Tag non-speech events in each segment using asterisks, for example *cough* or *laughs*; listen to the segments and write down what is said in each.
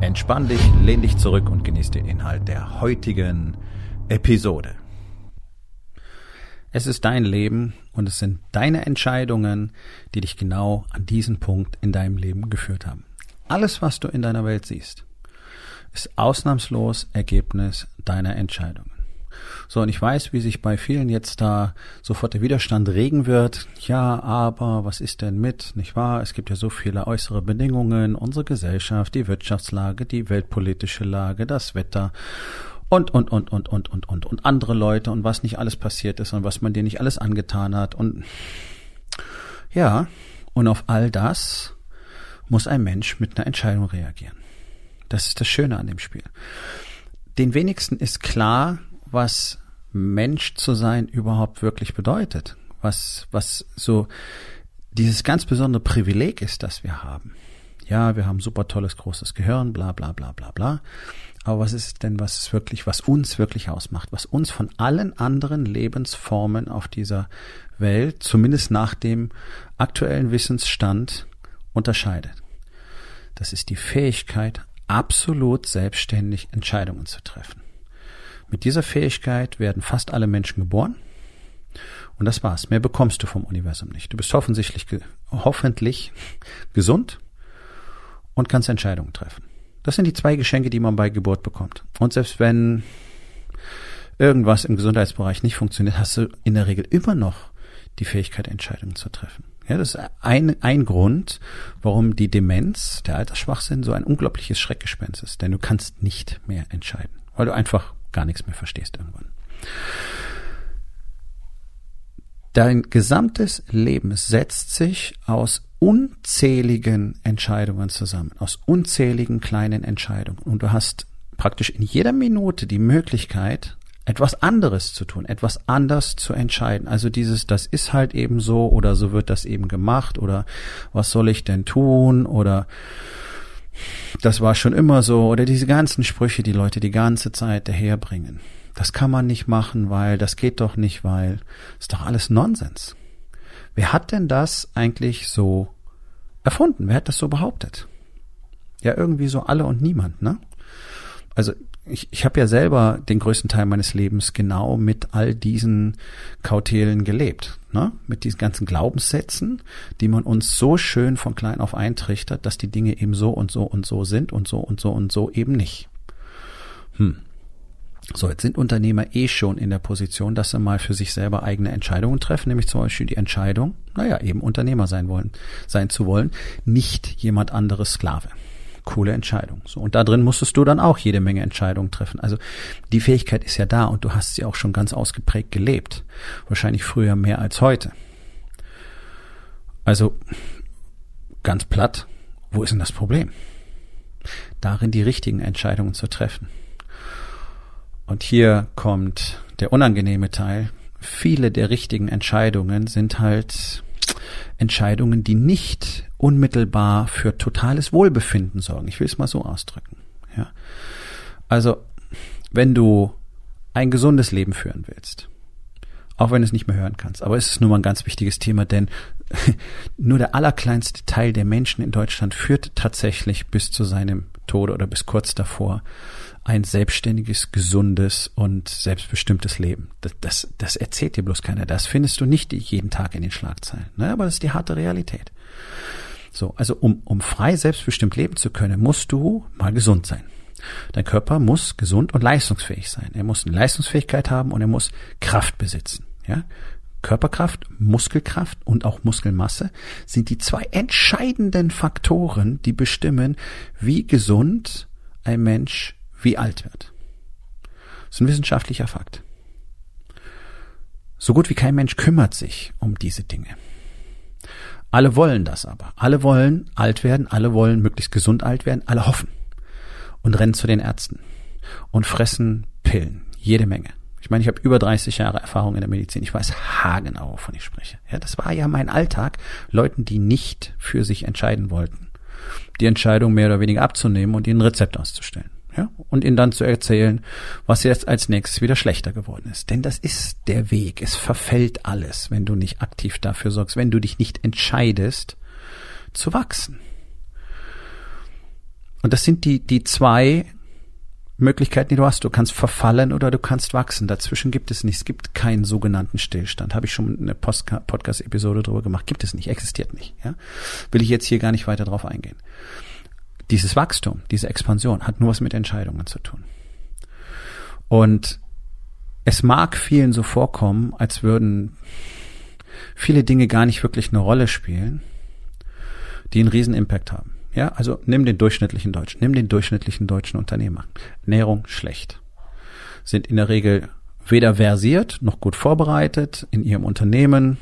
Entspann dich, lehn dich zurück und genieß den Inhalt der heutigen Episode. Es ist dein Leben und es sind deine Entscheidungen, die dich genau an diesen Punkt in deinem Leben geführt haben. Alles, was du in deiner Welt siehst, ist ausnahmslos Ergebnis deiner Entscheidungen. So, und ich weiß, wie sich bei vielen jetzt da sofort der Widerstand regen wird. Ja, aber was ist denn mit, nicht wahr? Es gibt ja so viele äußere Bedingungen, unsere Gesellschaft, die Wirtschaftslage, die weltpolitische Lage, das Wetter und, und, und, und, und, und, und, und andere Leute und was nicht alles passiert ist und was man dir nicht alles angetan hat und, ja, und auf all das muss ein Mensch mit einer Entscheidung reagieren. Das ist das Schöne an dem Spiel. Den wenigsten ist klar, was Mensch zu sein überhaupt wirklich bedeutet. Was, was so dieses ganz besondere Privileg ist, das wir haben. Ja, wir haben super tolles großes Gehirn, bla bla bla bla bla. Aber was ist denn, was wirklich, was uns wirklich ausmacht, was uns von allen anderen Lebensformen auf dieser Welt, zumindest nach dem aktuellen Wissensstand, unterscheidet? Das ist die Fähigkeit, absolut selbstständig Entscheidungen zu treffen. Mit dieser Fähigkeit werden fast alle Menschen geboren. Und das war's. Mehr bekommst du vom Universum nicht. Du bist hoffentlich, hoffentlich *laughs* gesund und kannst Entscheidungen treffen. Das sind die zwei Geschenke, die man bei Geburt bekommt. Und selbst wenn irgendwas im Gesundheitsbereich nicht funktioniert, hast du in der Regel immer noch die Fähigkeit, Entscheidungen zu treffen. Ja, das ist ein, ein Grund, warum die Demenz, der Altersschwachsinn, so ein unglaubliches Schreckgespenst ist. Denn du kannst nicht mehr entscheiden, weil du einfach gar nichts mehr verstehst irgendwann. Dein gesamtes Leben setzt sich aus unzähligen Entscheidungen zusammen, aus unzähligen kleinen Entscheidungen. Und du hast praktisch in jeder Minute die Möglichkeit, etwas anderes zu tun, etwas anders zu entscheiden. Also dieses, das ist halt eben so oder so wird das eben gemacht oder was soll ich denn tun oder das war schon immer so oder diese ganzen Sprüche, die Leute die ganze Zeit daherbringen. Das kann man nicht machen, weil das geht doch nicht, weil ist doch alles Nonsens. Wer hat denn das eigentlich so erfunden? Wer hat das so behauptet? Ja, irgendwie so alle und niemand, ne? Also ich, ich habe ja selber den größten Teil meines Lebens genau mit all diesen Kautelen gelebt, ne? mit diesen ganzen Glaubenssätzen, die man uns so schön von klein auf eintrichtert, dass die Dinge eben so und so und so sind und so und so und so eben nicht. Hm. So, jetzt sind Unternehmer eh schon in der Position, dass sie mal für sich selber eigene Entscheidungen treffen, nämlich zum Beispiel die Entscheidung, naja, eben Unternehmer sein wollen, sein zu wollen, nicht jemand anderes Sklave coole Entscheidung. So, und da drin musstest du dann auch jede Menge Entscheidungen treffen. Also die Fähigkeit ist ja da und du hast sie auch schon ganz ausgeprägt gelebt. Wahrscheinlich früher mehr als heute. Also ganz platt, wo ist denn das Problem? Darin die richtigen Entscheidungen zu treffen. Und hier kommt der unangenehme Teil. Viele der richtigen Entscheidungen sind halt Entscheidungen, die nicht unmittelbar für totales Wohlbefinden sorgen. Ich will es mal so ausdrücken. Ja. Also, wenn du ein gesundes Leben führen willst, auch wenn du es nicht mehr hören kannst, aber es ist nun mal ein ganz wichtiges Thema, denn *laughs* nur der allerkleinste Teil der Menschen in Deutschland führt tatsächlich bis zu seinem Tode oder bis kurz davor ein selbstständiges, gesundes und selbstbestimmtes Leben. Das, das, das erzählt dir bloß keiner. Das findest du nicht jeden Tag in den Schlagzeilen. Ne? Aber das ist die harte Realität. So, also um, um frei selbstbestimmt leben zu können, musst du mal gesund sein. Dein Körper muss gesund und leistungsfähig sein. Er muss eine Leistungsfähigkeit haben und er muss Kraft besitzen. Ja? Körperkraft, Muskelkraft und auch Muskelmasse sind die zwei entscheidenden Faktoren, die bestimmen, wie gesund ein Mensch wie alt wird. Das ist ein wissenschaftlicher Fakt. So gut wie kein Mensch kümmert sich um diese Dinge. Alle wollen das aber. Alle wollen alt werden, alle wollen möglichst gesund alt werden, alle hoffen. und rennen zu den Ärzten und fressen Pillen, jede Menge. Ich meine, ich habe über 30 Jahre Erfahrung in der Medizin. Ich weiß haargenau, wovon ich spreche. Ja, das war ja mein Alltag. Leuten, die nicht für sich entscheiden wollten, die Entscheidung mehr oder weniger abzunehmen und ihnen ein Rezept auszustellen. Ja, und ihnen dann zu erzählen, was jetzt als nächstes wieder schlechter geworden ist. Denn das ist der Weg. Es verfällt alles, wenn du nicht aktiv dafür sorgst, wenn du dich nicht entscheidest, zu wachsen. Und das sind die, die zwei Möglichkeiten, die du hast. Du kannst verfallen oder du kannst wachsen. Dazwischen gibt es nicht. Es gibt keinen sogenannten Stillstand. Habe ich schon eine Podcast-Episode drüber gemacht. Gibt es nicht, existiert nicht. Ja? Will ich jetzt hier gar nicht weiter drauf eingehen. Dieses Wachstum, diese Expansion hat nur was mit Entscheidungen zu tun. Und es mag vielen so vorkommen, als würden viele Dinge gar nicht wirklich eine Rolle spielen, die einen riesen Impact haben. Ja, also nimm den durchschnittlichen Deutschen, nimm den durchschnittlichen deutschen Unternehmer. Ernährung schlecht. Sind in der Regel weder versiert noch gut vorbereitet in ihrem Unternehmen.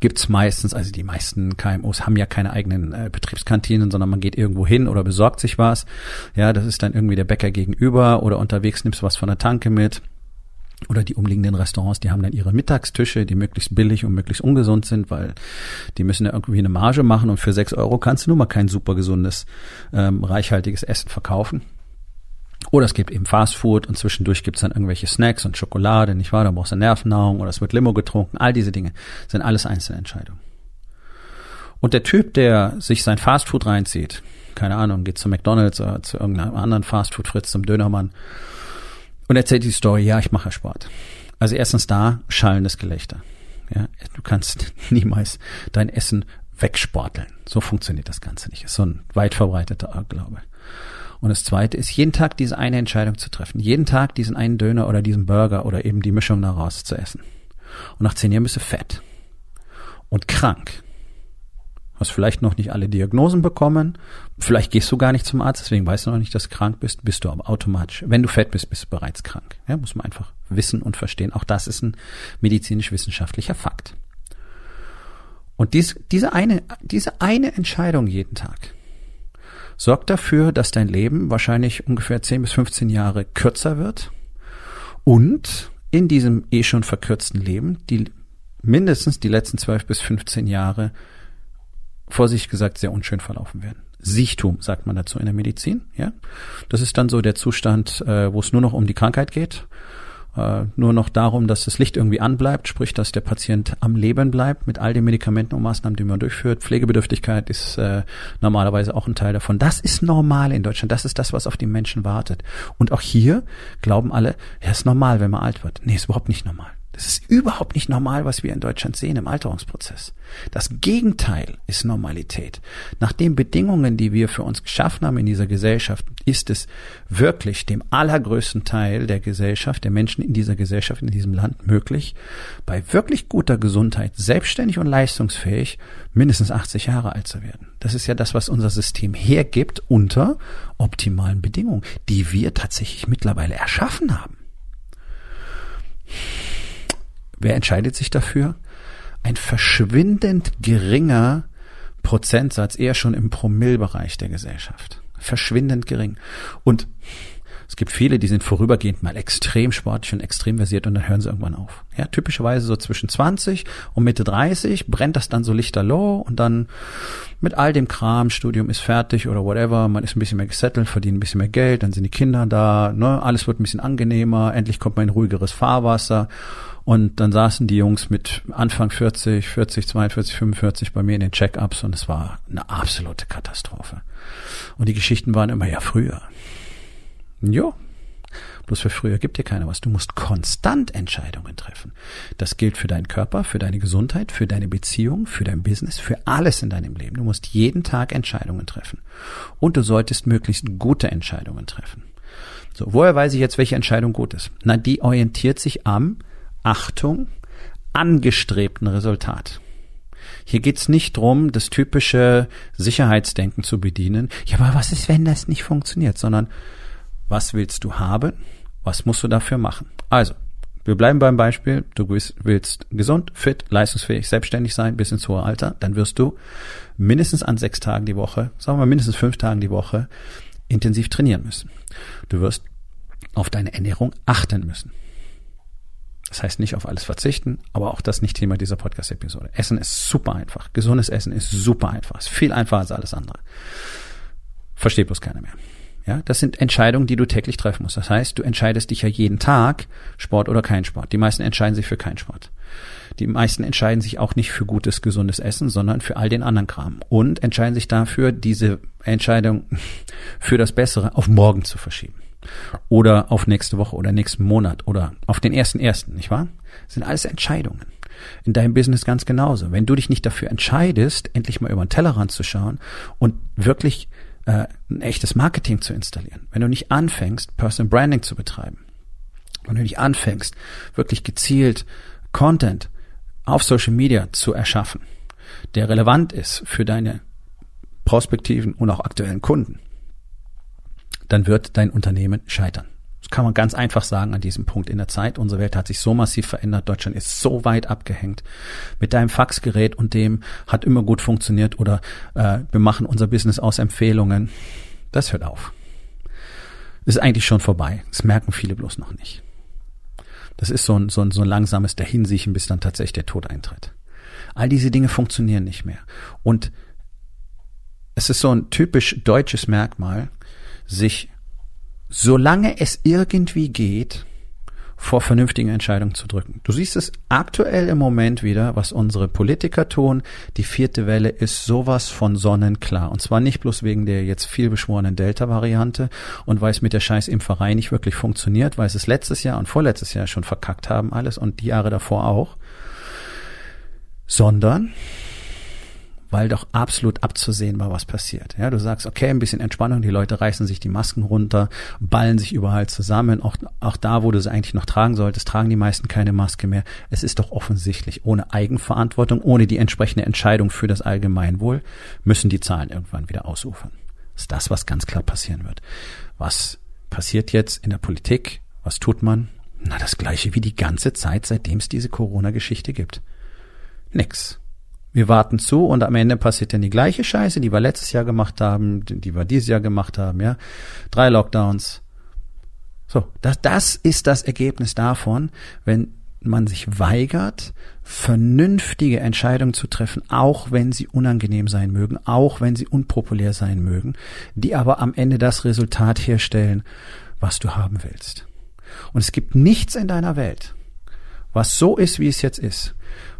Gibt's meistens, also die meisten KMUs haben ja keine eigenen äh, Betriebskantinen, sondern man geht irgendwo hin oder besorgt sich was. Ja, das ist dann irgendwie der Bäcker gegenüber oder unterwegs nimmst du was von der Tanke mit oder die umliegenden Restaurants, die haben dann ihre Mittagstische, die möglichst billig und möglichst ungesund sind, weil die müssen ja irgendwie eine Marge machen und für sechs Euro kannst du nun mal kein super gesundes, ähm, reichhaltiges Essen verkaufen. Oder es gibt eben Fastfood und zwischendurch gibt's dann irgendwelche Snacks und Schokolade, nicht wahr? Da brauchst du Nervennahrung oder es wird Limo getrunken. All diese Dinge sind alles einzelne Entscheidungen. Und der Typ, der sich sein Fastfood reinzieht, keine Ahnung, geht zu McDonalds oder zu irgendeinem anderen Fastfood Fritz, zum Dönermann und erzählt die Story, ja, ich mache Sport. Also erstens da schallendes Gelächter. Ja, du kannst *laughs* niemals dein Essen wegsporteln. So funktioniert das Ganze nicht. Ist so ein weit verbreiteter Irrglaube. Und das zweite ist, jeden Tag diese eine Entscheidung zu treffen. Jeden Tag diesen einen Döner oder diesen Burger oder eben die Mischung daraus zu essen. Und nach zehn Jahren bist du fett. Und krank hast vielleicht noch nicht alle Diagnosen bekommen, vielleicht gehst du gar nicht zum Arzt, deswegen weißt du noch nicht, dass du krank bist, bist du aber automatisch. Wenn du fett bist, bist du bereits krank. Ja, muss man einfach wissen und verstehen. Auch das ist ein medizinisch-wissenschaftlicher Fakt. Und dies, diese eine, diese eine Entscheidung jeden Tag sorgt dafür, dass dein Leben wahrscheinlich ungefähr 10 bis 15 Jahre kürzer wird und in diesem eh schon verkürzten Leben die mindestens die letzten 12 bis 15 Jahre vorsichtig gesagt sehr unschön verlaufen werden. Sichtum sagt man dazu in der Medizin. Ja, das ist dann so der Zustand, äh, wo es nur noch um die Krankheit geht, äh, nur noch darum, dass das Licht irgendwie anbleibt, sprich, dass der Patient am Leben bleibt mit all den Medikamenten und Maßnahmen, die man durchführt. Pflegebedürftigkeit ist äh, normalerweise auch ein Teil davon. Das ist normal in Deutschland. Das ist das, was auf die Menschen wartet. Und auch hier glauben alle, ja, ist normal, wenn man alt wird. Nee, ist überhaupt nicht normal. Das ist überhaupt nicht normal, was wir in Deutschland sehen im Alterungsprozess. Das Gegenteil ist Normalität. Nach den Bedingungen, die wir für uns geschaffen haben in dieser Gesellschaft, ist es wirklich dem allergrößten Teil der Gesellschaft, der Menschen in dieser Gesellschaft, in diesem Land möglich, bei wirklich guter Gesundheit, selbstständig und leistungsfähig, mindestens 80 Jahre alt zu werden. Das ist ja das, was unser System hergibt unter optimalen Bedingungen, die wir tatsächlich mittlerweile erschaffen haben. Wer entscheidet sich dafür? Ein verschwindend geringer Prozentsatz, eher schon im Promillbereich der Gesellschaft. Verschwindend gering. Und es gibt viele, die sind vorübergehend mal extrem sportlich und extrem versiert und dann hören sie irgendwann auf. Ja, typischerweise so zwischen 20 und Mitte 30 brennt das dann so lichterloh und dann mit all dem Kram, Studium ist fertig oder whatever, man ist ein bisschen mehr gesettelt, verdient ein bisschen mehr Geld, dann sind die Kinder da, ne, alles wird ein bisschen angenehmer, endlich kommt man in ruhigeres Fahrwasser und dann saßen die Jungs mit Anfang 40, 40, 42, 45 bei mir in den Check-ups und es war eine absolute Katastrophe. Und die Geschichten waren immer ja früher. Jo. Bloß für früher gibt dir keiner was. Du musst konstant Entscheidungen treffen. Das gilt für deinen Körper, für deine Gesundheit, für deine Beziehung, für dein Business, für alles in deinem Leben. Du musst jeden Tag Entscheidungen treffen. Und du solltest möglichst gute Entscheidungen treffen. So, woher weiß ich jetzt, welche Entscheidung gut ist? Na, die orientiert sich am Achtung, angestrebten Resultat. Hier geht's nicht drum, das typische Sicherheitsdenken zu bedienen. Ja, aber was ist, wenn das nicht funktioniert? Sondern was willst du haben? Was musst du dafür machen? Also, wir bleiben beim Beispiel. Du willst gesund, fit, leistungsfähig, selbstständig sein bis ins hohe Alter. Dann wirst du mindestens an sechs Tagen die Woche, sagen wir mindestens fünf Tagen die Woche, intensiv trainieren müssen. Du wirst auf deine Ernährung achten müssen. Das heißt nicht auf alles verzichten, aber auch das nicht Thema dieser Podcast-Episode. Essen ist super einfach. Gesundes Essen ist super einfach. Ist viel einfacher als alles andere. Versteht bloß keiner mehr. Ja, das sind Entscheidungen, die du täglich treffen musst. Das heißt, du entscheidest dich ja jeden Tag, Sport oder kein Sport. Die meisten entscheiden sich für keinen Sport. Die meisten entscheiden sich auch nicht für gutes, gesundes Essen, sondern für all den anderen Kram. Und entscheiden sich dafür, diese Entscheidung *laughs* für das Bessere auf morgen zu verschieben. Oder auf nächste Woche oder nächsten Monat oder auf den ersten ersten, nicht wahr? Das sind alles Entscheidungen. In deinem Business ganz genauso. Wenn du dich nicht dafür entscheidest, endlich mal über den Tellerrand zu schauen und wirklich äh, ein echtes Marketing zu installieren, wenn du nicht anfängst, Personal Branding zu betreiben, wenn du nicht anfängst, wirklich gezielt Content auf Social Media zu erschaffen, der relevant ist für deine prospektiven und auch aktuellen Kunden, dann wird dein Unternehmen scheitern. Das kann man ganz einfach sagen an diesem Punkt in der Zeit. Unsere Welt hat sich so massiv verändert. Deutschland ist so weit abgehängt. Mit deinem Faxgerät und dem hat immer gut funktioniert oder äh, wir machen unser Business aus Empfehlungen. Das hört auf. ist eigentlich schon vorbei. Das merken viele bloß noch nicht. Das ist so ein, so ein, so ein langsames Dahinsiechen, bis dann tatsächlich der Tod eintritt. All diese Dinge funktionieren nicht mehr. Und es ist so ein typisch deutsches Merkmal, sich solange es irgendwie geht, vor vernünftigen Entscheidungen zu drücken. Du siehst es aktuell im Moment wieder, was unsere Politiker tun. Die vierte Welle ist sowas von sonnenklar. Und zwar nicht bloß wegen der jetzt viel beschworenen Delta-Variante und weil es mit der scheiß Impferei nicht wirklich funktioniert, weil sie es letztes Jahr und vorletztes Jahr schon verkackt haben alles und die Jahre davor auch, sondern weil doch absolut abzusehen war, was passiert. Ja, du sagst, okay, ein bisschen Entspannung, die Leute reißen sich die Masken runter, ballen sich überall zusammen. Auch, auch da, wo du sie eigentlich noch tragen solltest, tragen die meisten keine Maske mehr. Es ist doch offensichtlich, ohne Eigenverantwortung, ohne die entsprechende Entscheidung für das Allgemeinwohl, müssen die Zahlen irgendwann wieder ausufern. Das ist das, was ganz klar passieren wird. Was passiert jetzt in der Politik? Was tut man? Na, das gleiche wie die ganze Zeit, seitdem es diese Corona-Geschichte gibt. Nix. Wir warten zu und am Ende passiert dann die gleiche Scheiße, die wir letztes Jahr gemacht haben, die wir dieses Jahr gemacht haben, ja. Drei Lockdowns. So, das, das ist das Ergebnis davon, wenn man sich weigert, vernünftige Entscheidungen zu treffen, auch wenn sie unangenehm sein mögen, auch wenn sie unpopulär sein mögen, die aber am Ende das Resultat herstellen, was du haben willst. Und es gibt nichts in deiner Welt, was so ist, wie es jetzt ist,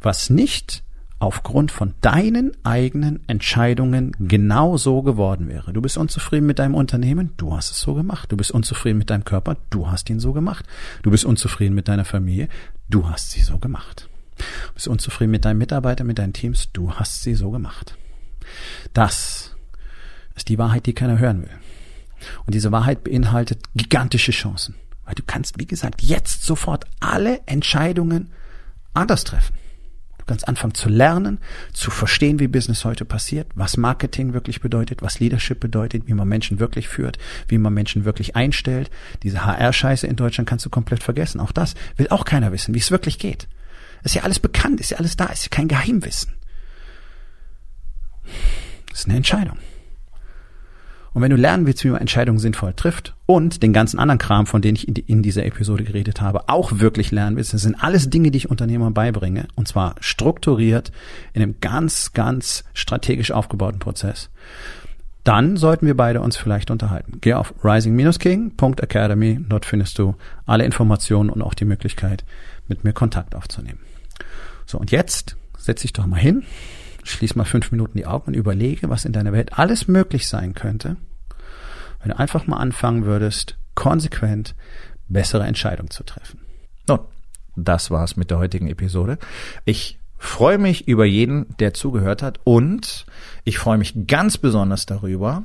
was nicht aufgrund von deinen eigenen Entscheidungen genau so geworden wäre. Du bist unzufrieden mit deinem Unternehmen, du hast es so gemacht. Du bist unzufrieden mit deinem Körper, du hast ihn so gemacht. Du bist unzufrieden mit deiner Familie, du hast sie so gemacht. Du bist unzufrieden mit deinen Mitarbeitern, mit deinen Teams, du hast sie so gemacht. Das ist die Wahrheit, die keiner hören will. Und diese Wahrheit beinhaltet gigantische Chancen. Weil du kannst, wie gesagt, jetzt sofort alle Entscheidungen anders treffen. Kannst anfangen zu lernen, zu verstehen, wie Business heute passiert, was Marketing wirklich bedeutet, was Leadership bedeutet, wie man Menschen wirklich führt, wie man Menschen wirklich einstellt. Diese HR-Scheiße in Deutschland kannst du komplett vergessen. Auch das will auch keiner wissen, wie es wirklich geht. Ist ja alles bekannt, ist ja alles da, ist ja kein Geheimwissen. Das ist eine Entscheidung. Und wenn du lernen willst, wie man Entscheidungen sinnvoll trifft und den ganzen anderen Kram, von dem ich in dieser Episode geredet habe, auch wirklich lernen willst, das sind alles Dinge, die ich Unternehmern beibringe, und zwar strukturiert in einem ganz, ganz strategisch aufgebauten Prozess, dann sollten wir beide uns vielleicht unterhalten. Geh auf rising-king.academy, dort findest du alle Informationen und auch die Möglichkeit, mit mir Kontakt aufzunehmen. So, und jetzt setz dich doch mal hin, schließ mal fünf Minuten die Augen und überlege, was in deiner Welt alles möglich sein könnte, wenn du einfach mal anfangen würdest, konsequent bessere Entscheidungen zu treffen. Nun, das war's mit der heutigen Episode. Ich freue mich über jeden, der zugehört hat und ich freue mich ganz besonders darüber,